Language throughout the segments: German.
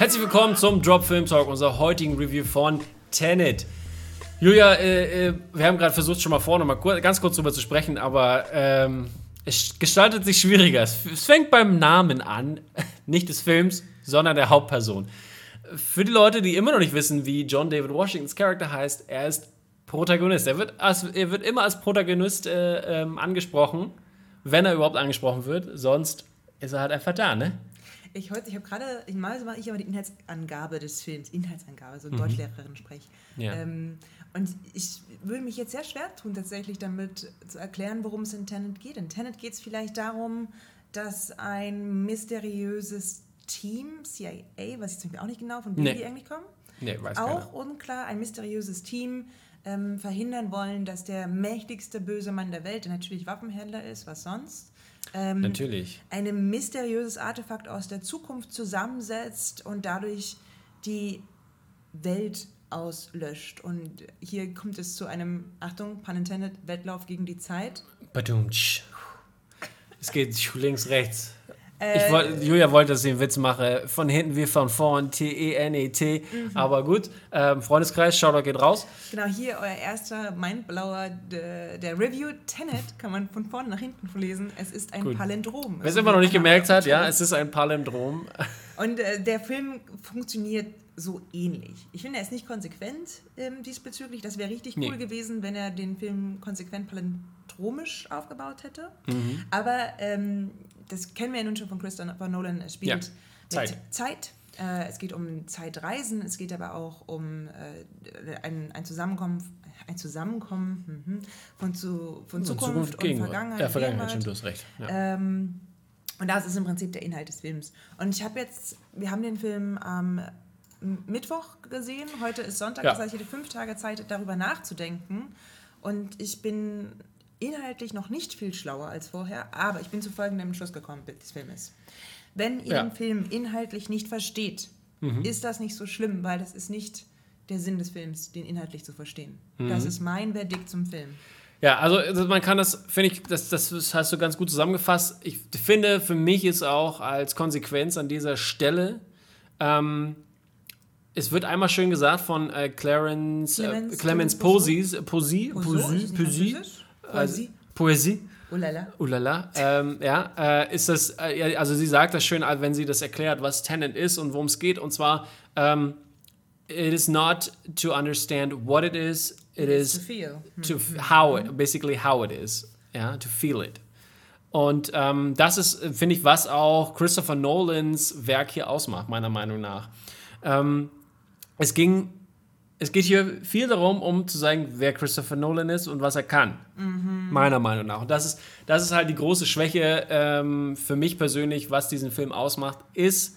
Herzlich willkommen zum Drop Film Talk, unserer heutigen Review von Tenet. Julia, äh, äh, wir haben gerade versucht, schon mal vorne mal ganz kurz drüber zu sprechen, aber ähm, es gestaltet sich schwieriger. Es, es fängt beim Namen an, nicht des Films, sondern der Hauptperson. Für die Leute, die immer noch nicht wissen, wie John David Washingtons Charakter heißt, er ist Protagonist. Er wird, als, er wird immer als Protagonist äh, ähm, angesprochen, wenn er überhaupt angesprochen wird. Sonst ist er halt einfach da, ne? Ich, heute, ich habe gerade, ich mache ich aber die Inhaltsangabe des Films, Inhaltsangabe, so mhm. Deutschlehrerin sprech. Ja. Ähm, und ich würde mich jetzt sehr schwer tun, tatsächlich damit zu erklären, worum es in Tenet geht. In Tenet geht es vielleicht darum, dass ein mysteriöses Team, CIA, weiß ich zum Beispiel auch nicht genau, von wem nee. die eigentlich kommen, nee, weiß auch keiner. unklar, ein mysteriöses Team ähm, verhindern wollen, dass der mächtigste böse Mann der Welt, der natürlich Waffenhändler ist, was sonst, ähm, Natürlich. ein mysteriöses Artefakt aus der Zukunft zusammensetzt und dadurch die Welt auslöscht. Und hier kommt es zu einem, Achtung, pun intended, Wettlauf gegen die Zeit. Badumtsch. Es geht links, rechts. Äh, wollt, Julia wollte, dass ich einen Witz mache. Von hinten wie von vorn, T-E-N-E-T. -E mhm. Aber gut, ähm, Freundeskreis, Shoutout geht raus. Genau, hier euer erster Mindblower der, der Review. Tenet kann man von vorne nach hinten lesen. Es ist ein gut. Palindrom. Wer es immer noch nicht gemerkt hat, ja, es ist ein Palindrom. Und äh, der Film funktioniert so ähnlich. Ich finde, er ist nicht konsequent ähm, diesbezüglich. Das wäre richtig cool nee. gewesen, wenn er den Film konsequent palindromisch aufgebaut hätte. Mhm. Aber ähm, das kennen wir ja nun schon von Christopher Nolan, es spielt ja. Zeit. Zeit. Äh, es geht um Zeitreisen, es geht aber auch um äh, ein, ein Zusammenkommen, ein Zusammenkommen mhm, von, zu, von Zukunft, Zukunft und Vergangenheit. Ja, Vergangenheit, stimmt, du hast recht. Ja. Ähm, und das ist im Prinzip der Inhalt des Films. Und ich habe jetzt, wir haben den Film am Mittwoch gesehen, heute ist Sonntag, ja. das heißt, ich hatte fünf Tage Zeit, darüber nachzudenken. Und ich bin inhaltlich noch nicht viel schlauer als vorher, aber ich bin zu folgendem Entschluss gekommen des Filmes. Wenn ihr ja. den Film inhaltlich nicht versteht, mhm. ist das nicht so schlimm, weil das ist nicht der Sinn des Films, den inhaltlich zu verstehen. Mhm. Das ist mein Verdikt zum Film. Ja, also, also man kann das, finde ich, das, das hast du ganz gut zusammengefasst. Ich finde, für mich ist auch als Konsequenz an dieser Stelle, ähm, es wird einmal schön gesagt von äh, Clarence, Clemens, äh, Clemens Posey, Posey, Posey, Posey, Poesie. Poesie. Ulala. Ulala. Ähm, ja, äh, ist das, äh, also sie sagt das schön, wenn sie das erklärt, was Tenant ist und worum es geht. Und zwar, ähm, it is not to understand what it is, it is to feel. To how, it, basically how it is. Ja, to feel it. Und ähm, das ist, finde ich, was auch Christopher Nolans Werk hier ausmacht, meiner Meinung nach. Ähm, es ging es geht hier viel darum, um zu sagen, wer Christopher Nolan ist und was er kann. Mhm. Meiner Meinung nach. Und das ist, das ist halt die große Schwäche ähm, für mich persönlich, was diesen Film ausmacht, ist,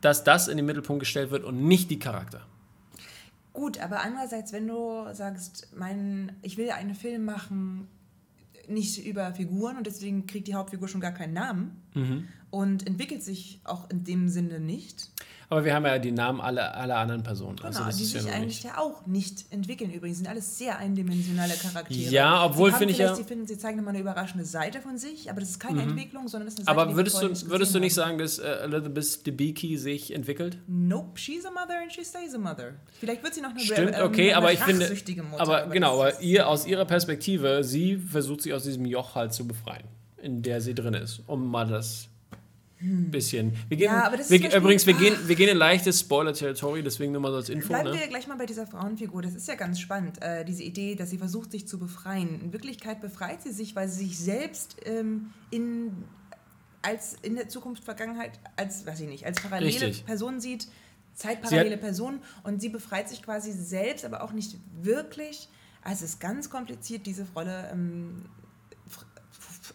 dass das in den Mittelpunkt gestellt wird und nicht die Charakter. Gut, aber andererseits, wenn du sagst, mein, ich will einen Film machen, nicht über Figuren und deswegen kriegt die Hauptfigur schon gar keinen Namen mhm. Und entwickelt sich auch in dem Sinne nicht aber wir haben ja die Namen aller, aller anderen Personen. Also genau, also die sich ja eigentlich ja auch nicht entwickeln übrigens. Sind alles sehr eindimensionale Charaktere. Ja, obwohl finde ich ja... Sie, finden, sie zeigen immer eine überraschende Seite von sich, aber das ist keine mhm. Entwicklung, sondern das ist eine Seite, Aber würdest, du, würdest du nicht sagen, dass uh, Elizabeth Debicki sich entwickelt? Nope, she's a mother and she stays a mother. Vielleicht wird sie noch eine Stimmt, okay, eine aber ich finde... Mutter, aber, genau, aber ihr, aus ihrer Perspektive, sie versucht sich aus diesem Joch halt zu befreien, in der sie drin ist, um mal das. Bisschen. Wir gehen, ja, wir, übrigens, wir gehen, wir gehen in leichtes Spoiler-Territory, deswegen nur mal so als Info. Bleiben ne? wir gleich mal bei dieser Frauenfigur. Das ist ja ganz spannend, äh, diese Idee, dass sie versucht, sich zu befreien. In Wirklichkeit befreit sie sich, weil sie sich selbst ähm, in, als in der Zukunft, Vergangenheit, als, weiß ich nicht, als parallele Richtig. Person sieht, zeitparallele Person und sie befreit sich quasi selbst, aber auch nicht wirklich. Also es ist ganz kompliziert, diese Rolle ähm,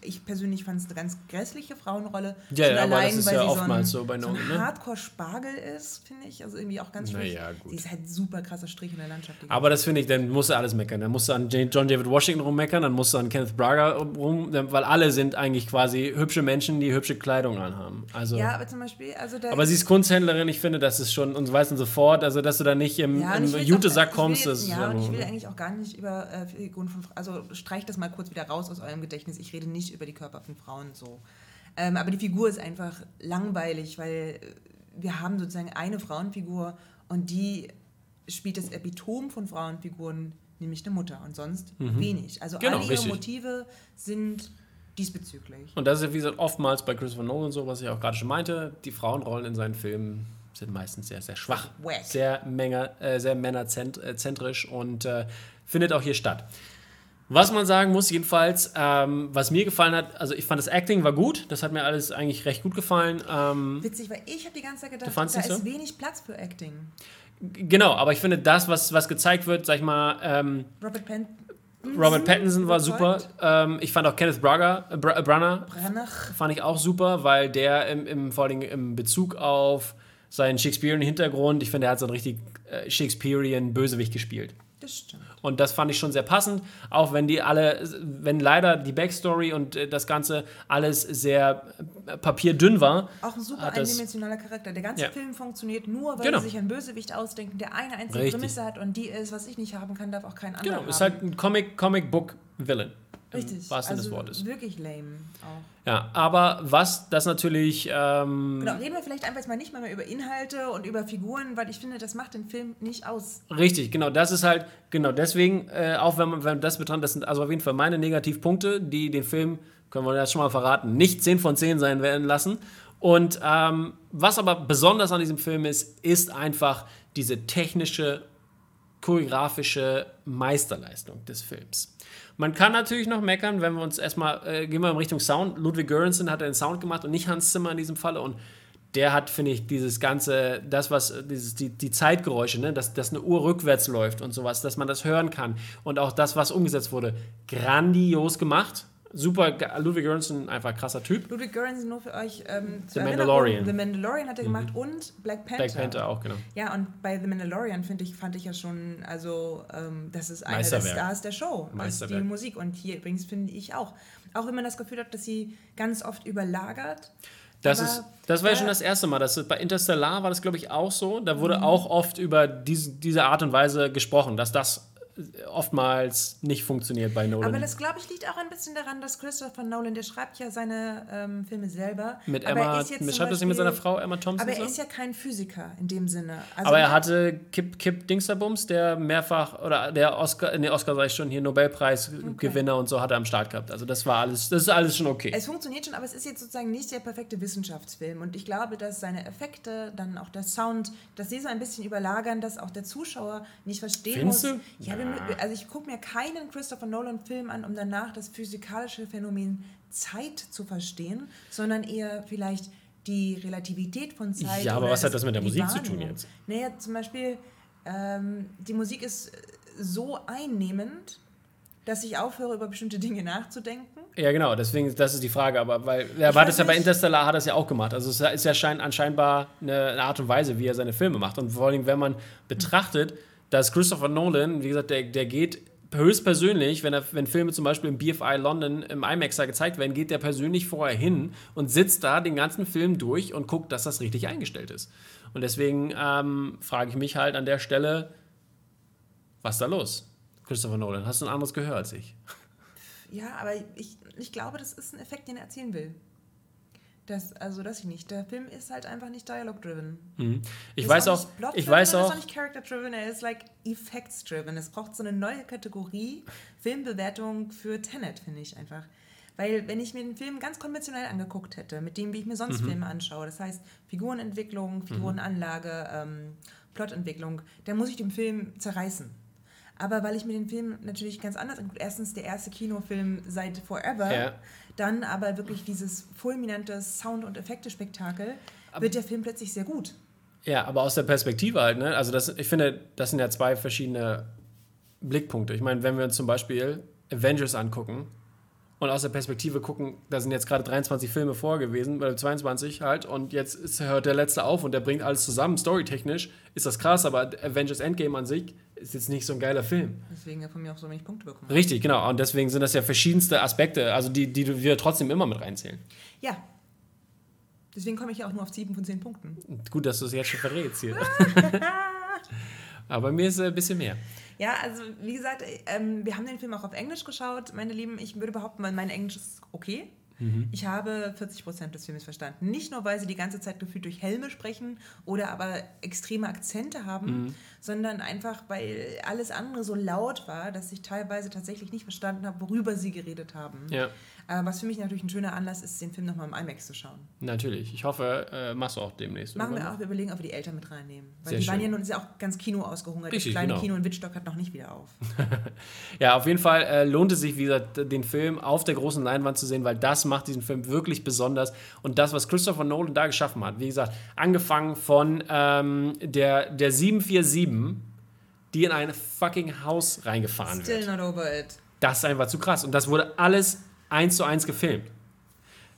ich persönlich fand es eine ganz grässliche Frauenrolle. Ja, ja allein, aber das ist weil ja oftmals so, so bei Nolan, so ein ne? Hardcore-Spargel ist, finde ich. Also irgendwie auch ganz schwierig. Naja, Sie ist halt super krasser Strich in der Landschaft. Aber das finde ich, dann musst du alles meckern. Dann musst du an John David Washington rummeckern, dann musst du an Kenneth Braga rum, weil alle sind eigentlich quasi hübsche Menschen, die hübsche Kleidung anhaben. Also, ja, aber zum Beispiel, also Aber sie ist Kunsthändlerin, ich finde, das ist schon, und so weißt du sofort, also dass du da nicht im, ja, im Jutesack kommst. Ja, und ich will eigentlich auch gar nicht über äh, Figuren von also streich das mal kurz wieder raus aus eurem Gedächtnis. Ich rede nicht über die Körper von Frauen so. Ähm, aber die Figur ist einfach langweilig, weil wir haben sozusagen eine Frauenfigur und die spielt das Epitom von Frauenfiguren, nämlich eine Mutter und sonst mhm. wenig. Also genau, alle ihre richtig. Motive sind diesbezüglich. Und das ist ja, wie gesagt, oftmals bei Christopher Nolan so, was ich auch gerade schon meinte, die Frauenrollen in seinen Filmen sind meistens sehr, sehr schwach. Wack. Sehr, Menge, äh, sehr männerzentrisch und äh, findet auch hier statt. Was man sagen muss, jedenfalls, ähm, was mir gefallen hat, also ich fand das Acting war gut, das hat mir alles eigentlich recht gut gefallen. Ähm, Witzig, weil ich habe die ganze Zeit gedacht, da ist so? wenig Platz für Acting. Genau, aber ich finde das, was, was gezeigt wird, sag ich mal. Ähm, Robert Penn. Robert Pattinson war super. Ähm, ich fand auch Kenneth Braga, äh, Br Branagh, fand ich auch super, weil der im, im, vor allem im Bezug auf seinen Shakespearean Hintergrund, ich finde, er hat so einen richtig äh, Shakespearean Bösewicht gespielt. Das stimmt. Und das fand ich schon sehr passend, auch wenn die alle, wenn leider die Backstory und äh, das Ganze alles sehr äh, papierdünn war. Auch ein super eindimensionaler Charakter. Der ganze ja. Film funktioniert nur, weil genau. sie sich ein Bösewicht ausdenken, der eine einzige Richtig. Prämisse hat und die ist, was ich nicht haben kann, darf auch kein anderer genau. haben. Ist halt ein Comic, Comic Book Villain. Richtig. wahrsten also des Wortes. Wirklich lame auch. Ja, aber was das natürlich. Ähm genau, reden wir vielleicht einfach mal nicht mal mehr über Inhalte und über Figuren, weil ich finde, das macht den Film nicht aus. Richtig, genau. Das ist halt, genau deswegen, äh, auch wenn man, wenn man das betrachtet, das sind also auf jeden Fall meine Negativpunkte, die den Film, können wir das schon mal verraten, nicht 10 von 10 sein werden lassen. Und ähm, was aber besonders an diesem Film ist, ist einfach diese technische, choreografische Meisterleistung des Films. Man kann natürlich noch meckern, wenn wir uns erstmal, äh, gehen wir in Richtung Sound. Ludwig Göransson hat den Sound gemacht und nicht Hans Zimmer in diesem Falle. Und der hat, finde ich, dieses ganze, das, was, dieses, die, die Zeitgeräusche, ne, dass, dass eine Uhr rückwärts läuft und sowas, dass man das hören kann. Und auch das, was umgesetzt wurde, grandios gemacht. Super, Ludwig Göransson, einfach krasser Typ. Ludwig Göransson nur für euch. Ähm, The Mandalorian. The Mandalorian hat er mhm. gemacht und Black Panther. Black Panther auch, genau. Ja, und bei The Mandalorian finde ich, fand ich ja schon, also ähm, das ist einer der Stars der Show. Das ist die Musik. Und hier übrigens finde ich auch. Auch wenn man das Gefühl hat, dass sie ganz oft überlagert. Das, ist, das war ja schon das erste Mal. Das, bei Interstellar war das, glaube ich, auch so. Da wurde mhm. auch oft über diese, diese Art und Weise gesprochen, dass das oftmals nicht funktioniert bei Nolan. Aber das, glaube ich, liegt auch ein bisschen daran, dass Christopher Nolan, der schreibt ja seine ähm, Filme selber. Mit Emma, schreibt das nicht mit seiner Frau Emma Thompson? Aber er ist ja kein Physiker in dem Sinne. Also aber er hatte Kip, Kip Dingsterbums, der mehrfach, oder der Oscar, in der Oscar sag ich schon, hier Nobelpreisgewinner okay. und so hat er am Start gehabt. Also das war alles, das ist alles schon okay. Es funktioniert schon, aber es ist jetzt sozusagen nicht der perfekte Wissenschaftsfilm. Und ich glaube, dass seine Effekte, dann auch der Sound, dass sie so ein bisschen überlagern, dass auch der Zuschauer nicht verstehen Findest muss. Du? Ja, ja also ich gucke mir keinen Christopher Nolan-Film an, um danach das physikalische Phänomen Zeit zu verstehen, sondern eher vielleicht die Relativität von Zeit. Ja, aber was hat das mit der Musik Wahrnehmung. zu tun jetzt? Naja, zum Beispiel, ähm, die Musik ist so einnehmend, dass ich aufhöre, über bestimmte Dinge nachzudenken. Ja, genau, deswegen, das ist die Frage. Aber weil, er war das ja bei Interstellar, hat er es ja auch gemacht. Also es ist ja schein, anscheinend eine, eine Art und Weise, wie er seine Filme macht. Und vor allem, wenn man betrachtet, dass Christopher Nolan, wie gesagt, der, der geht höchstpersönlich, wenn, er, wenn Filme zum Beispiel im BFI London im IMAX da gezeigt werden, geht der persönlich vorher hin und sitzt da den ganzen Film durch und guckt, dass das richtig eingestellt ist. Und deswegen ähm, frage ich mich halt an der Stelle, was ist da los? Christopher Nolan, hast du ein anderes gehört als ich? Ja, aber ich, ich glaube, das ist ein Effekt, den er erzielen will. Das, also das ich nicht. Der Film ist halt einfach nicht dialog-driven. Mhm. Ich weiß auch, ich weiß auch. Er ist auch nicht character-driven, er ist like effects-driven. Es braucht so eine neue Kategorie Filmbewertung für Tenet, finde ich einfach. Weil wenn ich mir den Film ganz konventionell angeguckt hätte, mit dem, wie ich mir sonst mhm. Filme anschaue, das heißt Figurenentwicklung, mhm. Figurenanlage, ähm, Plotentwicklung, dann muss ich den Film zerreißen. Aber weil ich mir den Film natürlich ganz anders angucke, erstens der erste Kinofilm seit Forever, ja. Dann aber wirklich dieses fulminante Sound- und Effekte-Spektakel, wird der Film plötzlich sehr gut. Ja, aber aus der Perspektive halt, ne? Also das, ich finde, das sind ja zwei verschiedene Blickpunkte. Ich meine, wenn wir uns zum Beispiel Avengers angucken, und aus der Perspektive gucken, da sind jetzt gerade 23 Filme vor gewesen, oder 22 halt, und jetzt ist, hört der letzte auf und der bringt alles zusammen. Storytechnisch ist das krass, aber Avengers Endgame an sich ist jetzt nicht so ein geiler Film. Deswegen hat von mir auch so wenig Punkte bekommen. Richtig, genau. Und deswegen sind das ja verschiedenste Aspekte, also die, die wir trotzdem immer mit reinzählen. Ja. Deswegen komme ich ja auch nur auf 7 von 10 Punkten. Gut, dass du es jetzt schon verrätst hier. aber mir ist es ein bisschen mehr. Ja, also wie gesagt, ähm, wir haben den Film auch auf Englisch geschaut. Meine Lieben, ich würde behaupten, mein Englisch ist okay. Mhm. Ich habe 40 Prozent des Films verstanden. Nicht nur, weil sie die ganze Zeit gefühlt durch Helme sprechen oder aber extreme Akzente haben, mhm. sondern einfach, weil alles andere so laut war, dass ich teilweise tatsächlich nicht verstanden habe, worüber sie geredet haben. Ja. Äh, was für mich natürlich ein schöner Anlass ist, den Film nochmal im IMAX zu schauen. Natürlich. Ich hoffe, äh, machst du auch demnächst. Machen wir auch. Wir überlegen, ob wir die Eltern mit reinnehmen. Weil Sehr die schön. waren ja nun ist ja auch ganz Kino ausgehungert. Richtig, das kleine genau. Kino in Wittstock hat noch nicht wieder auf. ja, auf jeden Fall äh, lohnt es sich, wie gesagt, den Film auf der großen Leinwand zu sehen, weil das macht diesen Film wirklich besonders. Und das, was Christopher Nolan da geschaffen hat, wie gesagt, angefangen von ähm, der, der 747, die in ein fucking Haus reingefahren Still wird. Not over it. Das ist einfach zu krass. Und das wurde alles eins zu eins gefilmt.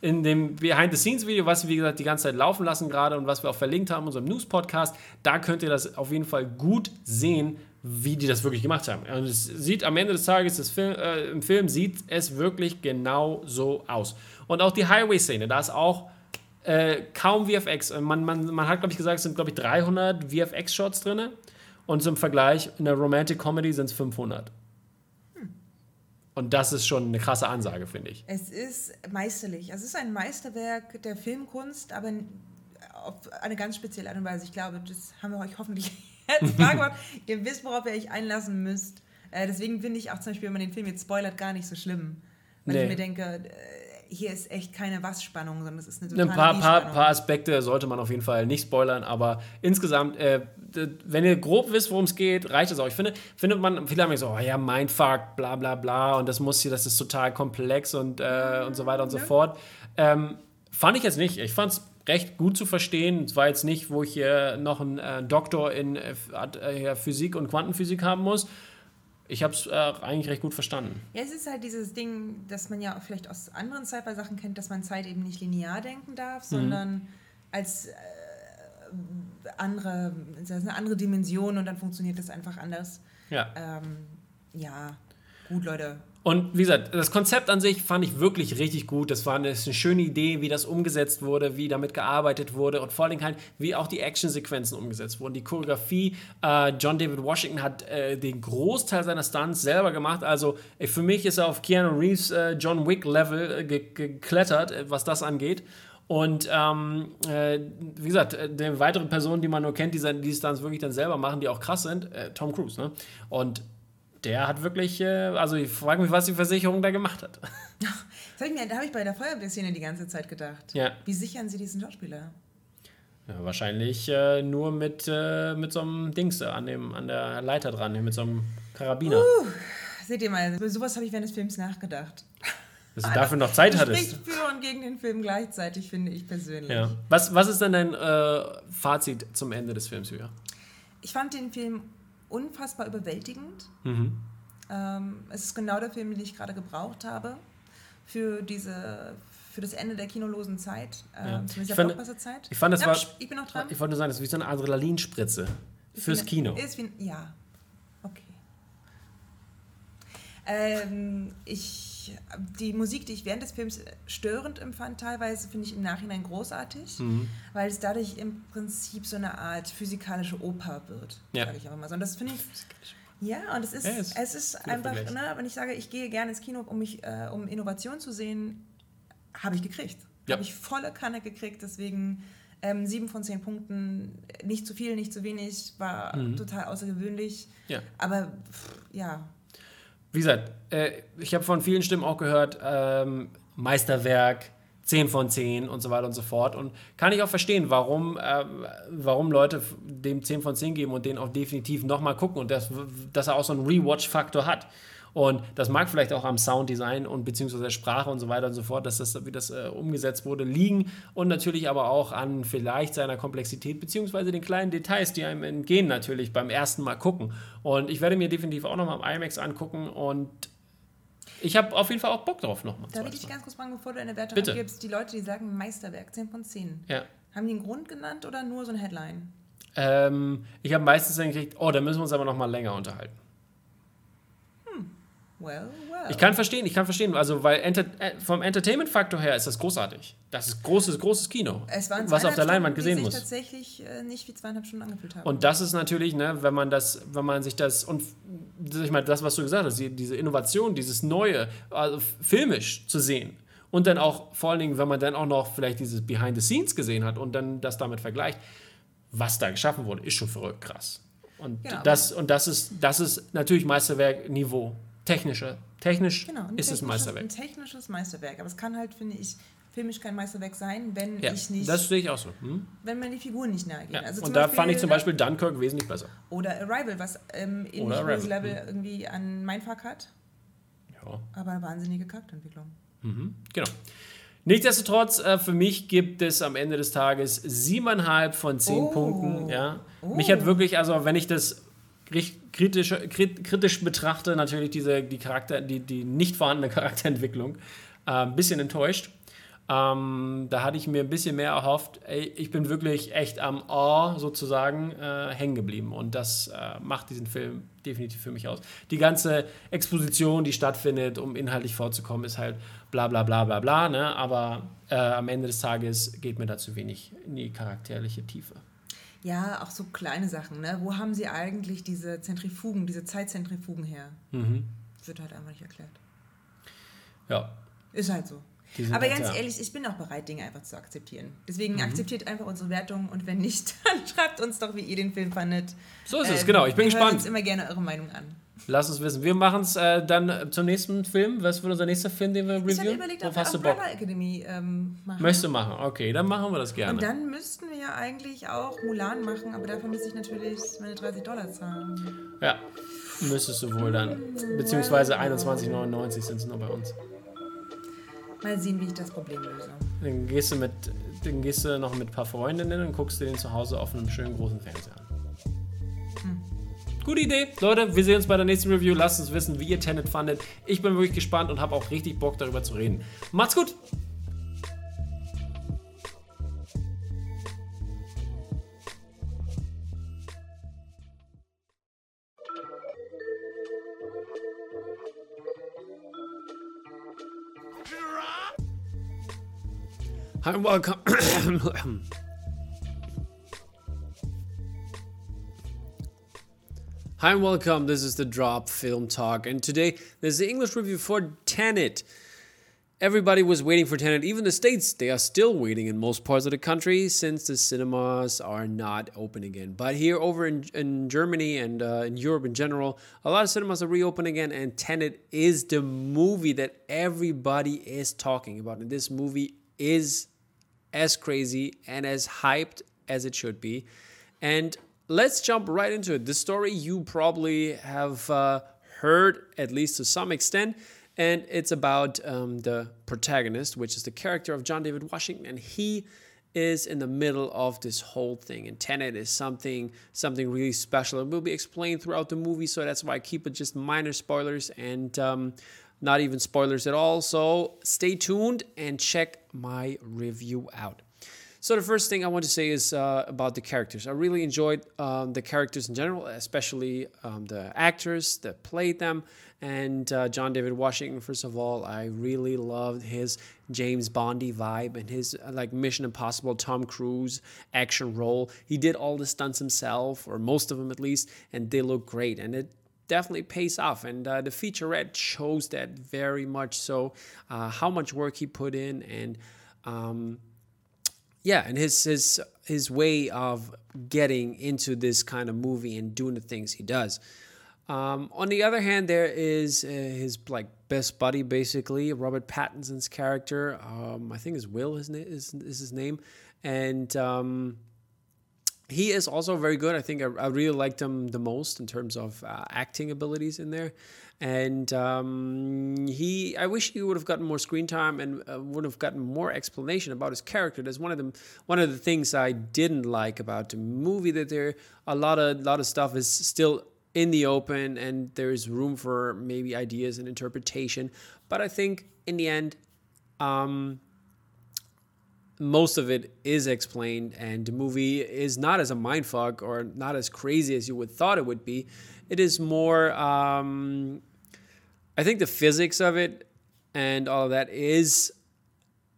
In dem Behind-the-Scenes-Video, was wir, wie gesagt, die ganze Zeit laufen lassen gerade und was wir auch verlinkt haben in unserem News-Podcast, da könnt ihr das auf jeden Fall gut sehen, wie die das wirklich gemacht haben. Und es sieht am Ende des Tages, Film, äh, im Film sieht es wirklich genau so aus. Und auch die Highway-Szene, da ist auch äh, kaum VFX. Man, man, man hat, glaube ich, gesagt, es sind, glaube ich, 300 VFX-Shots drin. Und zum Vergleich, in der Romantic Comedy sind es 500. Und das ist schon eine krasse Ansage, finde ich. Es ist meisterlich. Es ist ein Meisterwerk der Filmkunst, aber auf eine ganz spezielle Art und Weise. Ich glaube, das haben wir euch hoffentlich jetzt klar gemacht. ihr wisst, worauf ihr euch einlassen müsst. Äh, deswegen finde ich auch zum Beispiel, wenn man den Film jetzt spoilert, gar nicht so schlimm. Weil nee. ich mir denke, äh, hier ist echt keine Was-Spannung, sondern es ist eine totale Ein paar, paar, paar, Aspekte sollte man auf jeden Fall nicht spoilern, aber insgesamt, äh, wenn ihr grob wisst, worum es geht, reicht es auch. Ich finde, findet man, viele haben gesagt, oh ja, Mindfuck, bla bla bla und das muss hier, das ist total komplex und, äh, und so weiter und so fort. Ähm, fand ich jetzt nicht. Ich fand es recht gut zu verstehen. Es war jetzt nicht, wo ich hier noch einen äh, Doktor in äh, äh Physik und Quantenphysik haben muss ich habe es äh, eigentlich recht gut verstanden. Ja, es ist halt dieses Ding, dass man ja vielleicht aus anderen Sci-Fi-Sachen kennt, dass man Zeit eben nicht linear denken darf, mhm. sondern als äh, andere, eine andere Dimension und dann funktioniert das einfach anders. Ja. Ähm, ja, gut, Leute, und wie gesagt, das Konzept an sich fand ich wirklich richtig gut. Das war eine, das eine schöne Idee, wie das umgesetzt wurde, wie damit gearbeitet wurde und vor allem halt, wie auch die Actionsequenzen umgesetzt wurden. Die Choreografie, äh, John David Washington hat äh, den Großteil seiner Stunts selber gemacht. Also äh, für mich ist er auf Keanu Reeves äh, John Wick Level äh, ge geklettert, äh, was das angeht. Und ähm, wie gesagt, die weitere Person, die man nur kennt, die, die Stunts wirklich dann selber machen, die auch krass sind, Tom Cruise. Ne? Und der hat wirklich, äh, also ich frage mich, was die Versicherung da gemacht hat. da habe ich bei der Feuerwehrszene die ganze Zeit gedacht. Ja. Wie sichern sie diesen Schauspieler? Ja, wahrscheinlich äh, nur mit, äh, mit so einem Dings an, dem, an der Leiter dran, mit so einem Karabiner. Uh, seht ihr mal, über sowas habe ich während des Films nachgedacht. Dass du dafür noch Zeit das hattest. Spricht für und gegen den Film gleichzeitig, finde ich persönlich. Ja. Was, was ist denn dein äh, Fazit zum Ende des Films, Julia? Ich fand den Film unfassbar überwältigend. Mhm. Ähm, es ist genau der Film, den ich gerade gebraucht habe für diese für das Ende der kinolosen Zeit, äh, ja. zumindest der Blockbuster-Zeit. Ich fand, das ja, war. Ich bin noch dran. Ich wollte nur sagen, das ist wie so eine Adrenalinspritze fürs Kino. Ist wie, ja, okay. Ähm, ich, die Musik, die ich während des Films störend empfand, teilweise finde ich im Nachhinein großartig, mhm. weil es dadurch im Prinzip so eine Art physikalische Oper wird, ja. sage ich auch immer so. Und das finde ich. Ja, und es ist, ja, es, es ist einfach, ne, wenn ich sage, ich gehe gerne ins Kino, um mich, äh, um Innovation zu sehen, habe ich gekriegt. Ja. Habe ich volle Kanne gekriegt, deswegen ähm, sieben von zehn Punkten, nicht zu viel, nicht zu wenig, war mhm. total außergewöhnlich. Ja. Aber pff, ja, wie gesagt, äh, ich habe von vielen Stimmen auch gehört, ähm, Meisterwerk, 10 von 10 und so weiter und so fort. Und kann ich auch verstehen, warum, äh, warum Leute dem 10 von 10 geben und den auch definitiv nochmal gucken und das, dass er auch so einen Rewatch-Faktor hat. Und das mag vielleicht auch am Sounddesign und beziehungsweise der Sprache und so weiter und so fort, dass das, wie das äh, umgesetzt wurde, liegen und natürlich aber auch an vielleicht seiner Komplexität beziehungsweise den kleinen Details, die einem entgehen natürlich beim ersten Mal gucken. Und ich werde mir definitiv auch nochmal im IMAX angucken und ich habe auf jeden Fall auch Bock drauf nochmal. Da will ich ganz kurz fragen, bevor du eine Wertung Bitte. gibst. Die Leute, die sagen Meisterwerk, 10 von 10. Ja. Haben die einen Grund genannt oder nur so ein Headline? Ähm, ich habe meistens dann gekriegt, oh, da müssen wir uns aber nochmal länger unterhalten. Well, well. Ich kann verstehen, ich kann verstehen, also weil enter äh, vom Entertainment-Faktor her ist das großartig. Das ist großes, großes Kino, was auf der Leinwand gesehen die sich muss. tatsächlich äh, nicht wie zweieinhalb Stunden angefühlt haben. Und das ist natürlich, ne, wenn man das, wenn man sich das und ich meine, das, was du gesagt hast, die, diese Innovation, dieses Neue, also filmisch zu sehen Und dann auch, vor allen Dingen, wenn man dann auch noch vielleicht dieses Behind the Scenes gesehen hat und dann das damit vergleicht, was da geschaffen wurde, ist schon verrückt krass. Und, genau. das, und das, ist, das ist natürlich Meisterwerk-Niveau. Technische. Technisch genau, ist es Meisterwerk. Ein technisches Meisterwerk. Aber es kann halt, finde ich, filmisch kein Meisterwerk sein, wenn ja, ich nicht. Das sehe ich auch so. Hm? Wenn man die Figuren nicht nahe geht. Ja. Also und da Beispiel, fand ich zum Beispiel Dunkirk wesentlich besser. Oder Arrival, was ähm, ähnliches Level hm. irgendwie an Mindfuck hat. Ja. Aber eine wahnsinnige Charakterentwicklung. Mhm. Genau. Nichtsdestotrotz, äh, für mich gibt es am Ende des Tages siebeneinhalb von zehn oh. Punkten. Ja. Oh. Mich hat wirklich, also wenn ich das kritisch, kritisch betrachte, natürlich diese, die, Charakter, die, die nicht vorhandene Charakterentwicklung, äh, ein bisschen enttäuscht. Ähm, da hatte ich mir ein bisschen mehr erhofft. Ich bin wirklich echt am Ohr sozusagen äh, hängen geblieben und das äh, macht diesen Film definitiv für mich aus. Die ganze Exposition, die stattfindet, um inhaltlich vorzukommen, ist halt bla bla bla bla bla, ne? aber äh, am Ende des Tages geht mir da zu wenig in die charakterliche Tiefe. Ja, auch so kleine Sachen. Ne? Wo haben sie eigentlich diese Zentrifugen, diese Zeitzentrifugen her? Mhm. Das wird halt einfach nicht erklärt. Ja. Ist halt so. Aber ganz ja. ehrlich, ich bin auch bereit, Dinge einfach zu akzeptieren. Deswegen mhm. akzeptiert einfach unsere Wertung und wenn nicht, dann schreibt uns doch, wie ihr den Film fandet. So ist es, ähm, genau. Ich bin wir gespannt. Wir uns immer gerne eure Meinung an. Lass uns wissen. Wir machen es äh, dann zum nächsten Film. Was wird unser nächster Film, den wir reviewen? Ich habe überlegt, ob wir Umbrella Academy ähm, machen. Möchtest du machen? Okay, dann machen wir das gerne. Und dann müssten ja eigentlich auch Mulan machen, aber dafür müsste ich natürlich meine 30 Dollar zahlen. Ja, müsstest du wohl dann. Beziehungsweise 21,99 sind es nur bei uns. Mal sehen, wie ich das Problem löse. Dann gehst du, mit, dann gehst du noch mit ein paar Freundinnen und guckst dir den zu Hause auf einem schönen großen Fernseher an. Hm. Gute Idee. Leute, wir sehen uns bei der nächsten Review. Lasst uns wissen, wie ihr Tenet fandet. Ich bin wirklich gespannt und habe auch richtig Bock darüber zu reden. Macht's gut! Hi and welcome. Hi and welcome. This is the Drop Film Talk, and today there's the English review for Tenet. Everybody was waiting for Tenet, even the states. They are still waiting in most parts of the country since the cinemas are not open again. But here, over in, in Germany and uh, in Europe in general, a lot of cinemas are reopening again, and Tenet is the movie that everybody is talking about. And this movie is as crazy and as hyped as it should be. And let's jump right into it. The story you probably have uh, heard, at least to some extent, and it's about um, the protagonist, which is the character of John David Washington, and he is in the middle of this whole thing. And Tenet is something something really special. It will be explained throughout the movie, so that's why I keep it just minor spoilers and um, not even spoilers at all. So stay tuned and check my review out. So the first thing I want to say is uh, about the characters. I really enjoyed um, the characters in general, especially um, the actors that played them. And uh, John David Washington, first of all, I really loved his James Bondy vibe and his uh, like Mission Impossible Tom Cruise action role. He did all the stunts himself, or most of them at least, and they look great. And it definitely pays off. And uh, the featurette shows that very much so, uh, how much work he put in and um, yeah, and his his his way of getting into this kind of movie and doing the things he does. Um, on the other hand, there is uh, his like best buddy, basically Robert Pattinson's character. Um, I think is Will. His name is, is his name, and um, he is also very good. I think I, I, really liked him the most in terms of uh, acting abilities in there. And um, he, I wish he would have gotten more screen time and uh, would have gotten more explanation about his character. That's one of the one of the things I didn't like about the movie. That there a lot of lot of stuff is still in the open, and there is room for maybe ideas and interpretation. But I think in the end, um, most of it is explained, and the movie is not as a mindfuck or not as crazy as you would thought it would be. It is more, um, I think, the physics of it and all of that is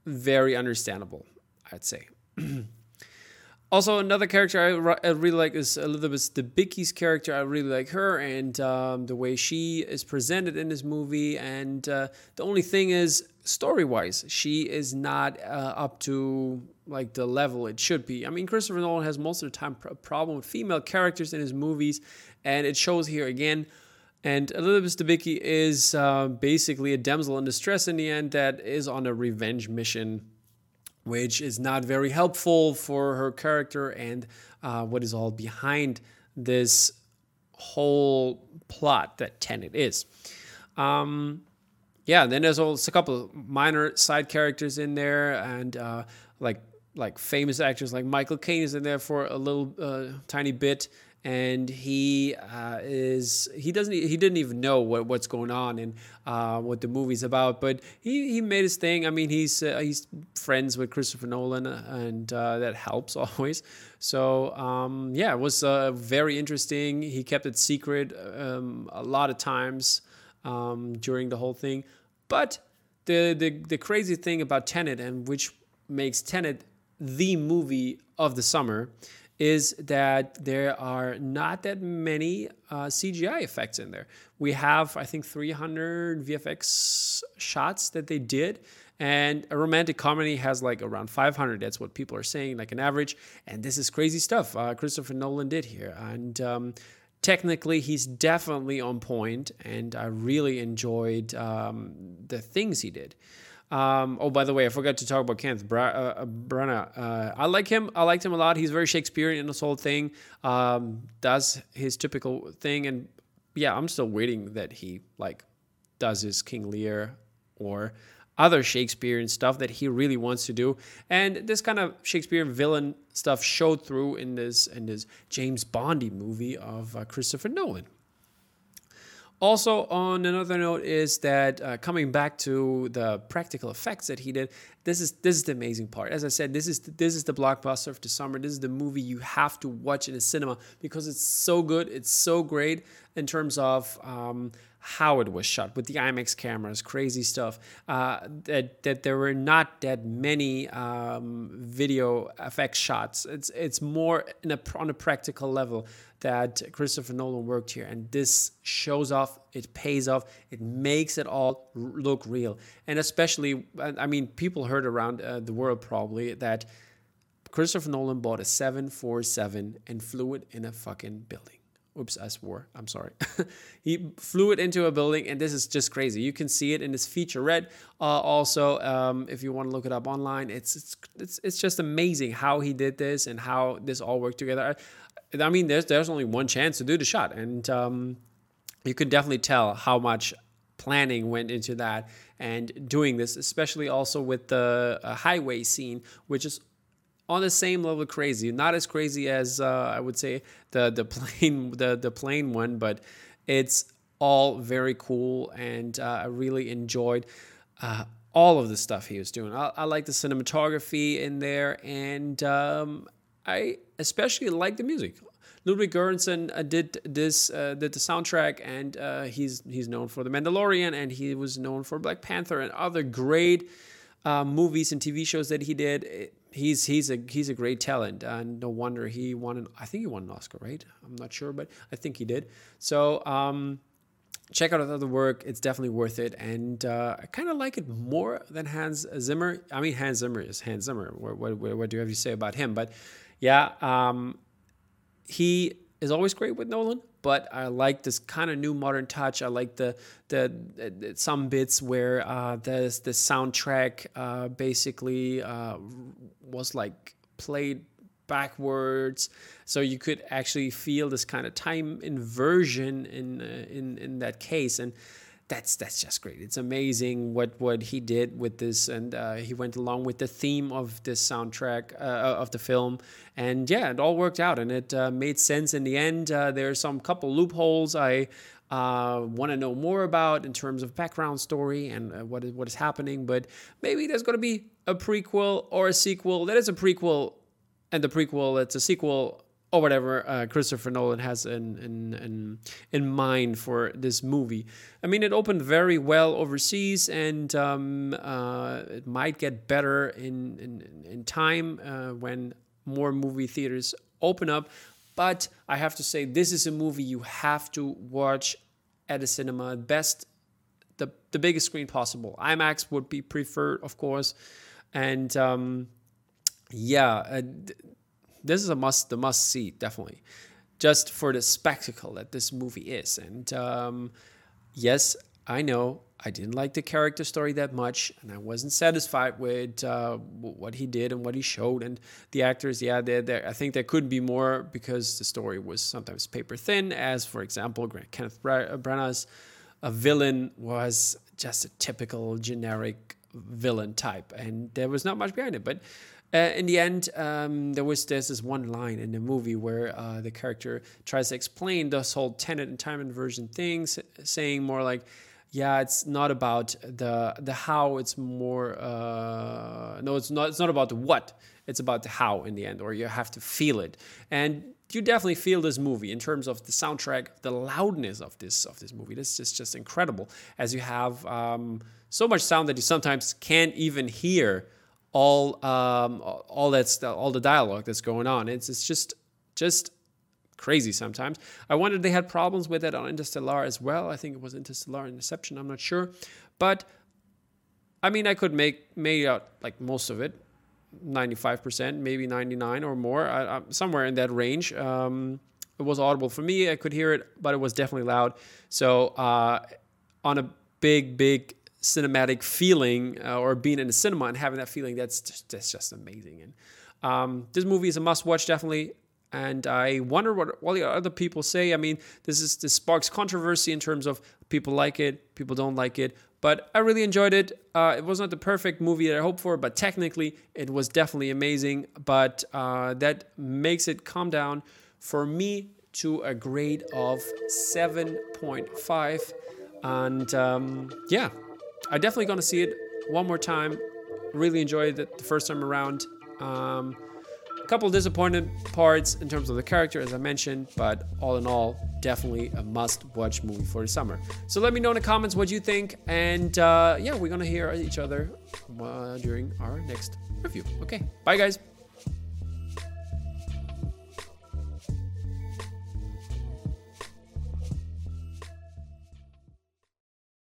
very understandable. I'd say. also, another character I, I, really like is Elizabeth Debicki's character. I really like her and um, the way she is presented in this movie. And uh, the only thing is, story wise, she is not uh, up to like the level it should be. I mean, Christopher Nolan has most of the time a problem with female characters in his movies, and it shows here again. And Elizabeth Debicki is uh, basically a damsel in distress in the end that is on a revenge mission which is not very helpful for her character and uh, what is all behind this whole plot that Tenet is. Um, yeah, then there's also a couple of minor side characters in there, and uh, like like famous actors like Michael Caine is in there for a little uh, tiny bit, and he uh, is he doesn't he didn't even know what, what's going on and uh, what the movie's about but he, he made his thing. I mean he's uh, he's friends with christopher nolan and uh, that helps always. So um, yeah it was uh, very interesting. He kept it secret um, a lot of times um, during the whole thing. But the, the the crazy thing about tenet and which makes tenet the movie of the summer is that there are not that many uh, CGI effects in there. We have, I think, 300 VFX shots that they did. And a romantic comedy has like around 500. That's what people are saying, like an average. And this is crazy stuff uh, Christopher Nolan did here. And um, technically, he's definitely on point, And I really enjoyed um, the things he did. Um, oh, by the way, I forgot to talk about Kenneth Bra- uh, uh, Branagh. Uh, I like him. I liked him a lot. He's very Shakespearean in this whole thing. Um, does his typical thing, and yeah, I'm still waiting that he like does his King Lear or other Shakespearean stuff that he really wants to do. And this kind of Shakespearean villain stuff showed through in this in this James Bondy movie of uh, Christopher Nolan. Also, on another note, is that uh, coming back to the practical effects that he did, this is this is the amazing part. As I said, this is the, this is the blockbuster of the summer. This is the movie you have to watch in a cinema because it's so good. It's so great in terms of um, how it was shot with the IMAX cameras, crazy stuff. Uh, that that there were not that many um, video effect shots. It's it's more a, on a practical level that Christopher Nolan worked here, and this shows off. It pays off. It makes it all look real, and especially, I mean, people heard around uh, the world probably that Christopher Nolan bought a 747 and flew it in a fucking building. Oops, I swore. I'm sorry. he flew it into a building, and this is just crazy. You can see it in this featurette. Uh, also, um, if you want to look it up online, it's, it's it's it's just amazing how he did this and how this all worked together. I, I mean, there's there's only one chance to do the shot, and um, you can definitely tell how much planning went into that and doing this, especially also with the uh, highway scene, which is on the same level crazy. Not as crazy as uh, I would say the the plane the the plane one, but it's all very cool, and uh, I really enjoyed. Uh, all of the stuff he was doing. I, I like the cinematography in there, and um, I especially like the music. Ludwig Göransson uh, did this, uh, did the soundtrack, and uh, he's he's known for The Mandalorian, and he was known for Black Panther and other great uh, movies and TV shows that he did he's he's a he's a great talent, and no wonder he won an. I think he won an Oscar, right? I'm not sure, but I think he did. So. Um, check out his other work. It's definitely worth it. And uh, I kind of like it more than Hans Zimmer. I mean, Hans Zimmer is Hans Zimmer. What, what, what do you have to say about him? But yeah, um, he is always great with Nolan. But I like this kind of new modern touch. I like the the, some bits where uh, the the soundtrack uh, basically uh, was like played backwards so you could actually feel this kind of time inversion in uh, in in that case and that's that's just great. It's amazing what what he did with this, and uh, he went along with the theme of this soundtrack uh, of the film, and yeah, it all worked out, and it uh, made sense in the end. Uh, there are some couple loopholes I uh, want to know more about in terms of background story and uh, what is what is happening, but maybe there's going to be a prequel or a sequel. That is a prequel, and the prequel it's a sequel or whatever uh, Christopher Nolan has in, in, in, in mind for this movie. I mean, it opened very well overseas, and um, uh, it might get better in, in, in time uh, when more movie theaters open up. But I have to say, this is a movie you have to watch at a cinema. Best, the the biggest screen possible. IMAX would be preferred, of course, and um, yeah, uh, this is a must, the must see definitely, just for the spectacle that this movie is. And um, yes, I know I didn't like the character story that much, and I wasn't satisfied with uh, what he did and what he showed. And the actors, yeah, they're, they're, I think there could be more because the story was sometimes paper thin. As for example, Kenneth Branagh's a villain was just a typical generic villain type, and there was not much behind it. But uh, in the end, um, there was there's this one line in the movie where uh, the character tries to explain this whole Tenet and time inversion thing, saying more like yeah it's not about the the how it's more uh, no it's not it's not about the what it's about the how in the end or you have to feel it. And you definitely feel this movie in terms of the soundtrack the loudness of this of this movie. This is just incredible as you have um, so much sound that you sometimes can't even hear all um, all that's all the dialogue that's going on it's, it's just just crazy sometimes. I wonder they had problems with it on Interstellar as well. I think it was Interstellar Inception. I'm not sure, but I mean, I could make made out like most of it, 95%, maybe 99 or more, I, somewhere in that range. Um, it was audible for me. I could hear it, but it was definitely loud. So uh, on a big, big cinematic feeling uh, or being in the cinema and having that feeling, that's just, that's just amazing. And um, this movie is a must watch, definitely and I wonder what all the other people say. I mean, this is this sparks controversy in terms of people like it, people don't like it. But I really enjoyed it. Uh, it was not the perfect movie that I hoped for, but technically it was definitely amazing. But uh, that makes it calm down for me to a grade of 7.5. And um, yeah, I definitely gonna see it one more time. Really enjoyed it the first time around. Um, a couple disappointed parts in terms of the character, as I mentioned, but all in all, definitely a must watch movie for the summer. So let me know in the comments what you think, and uh, yeah, we're gonna hear each other uh, during our next review. Okay, bye guys.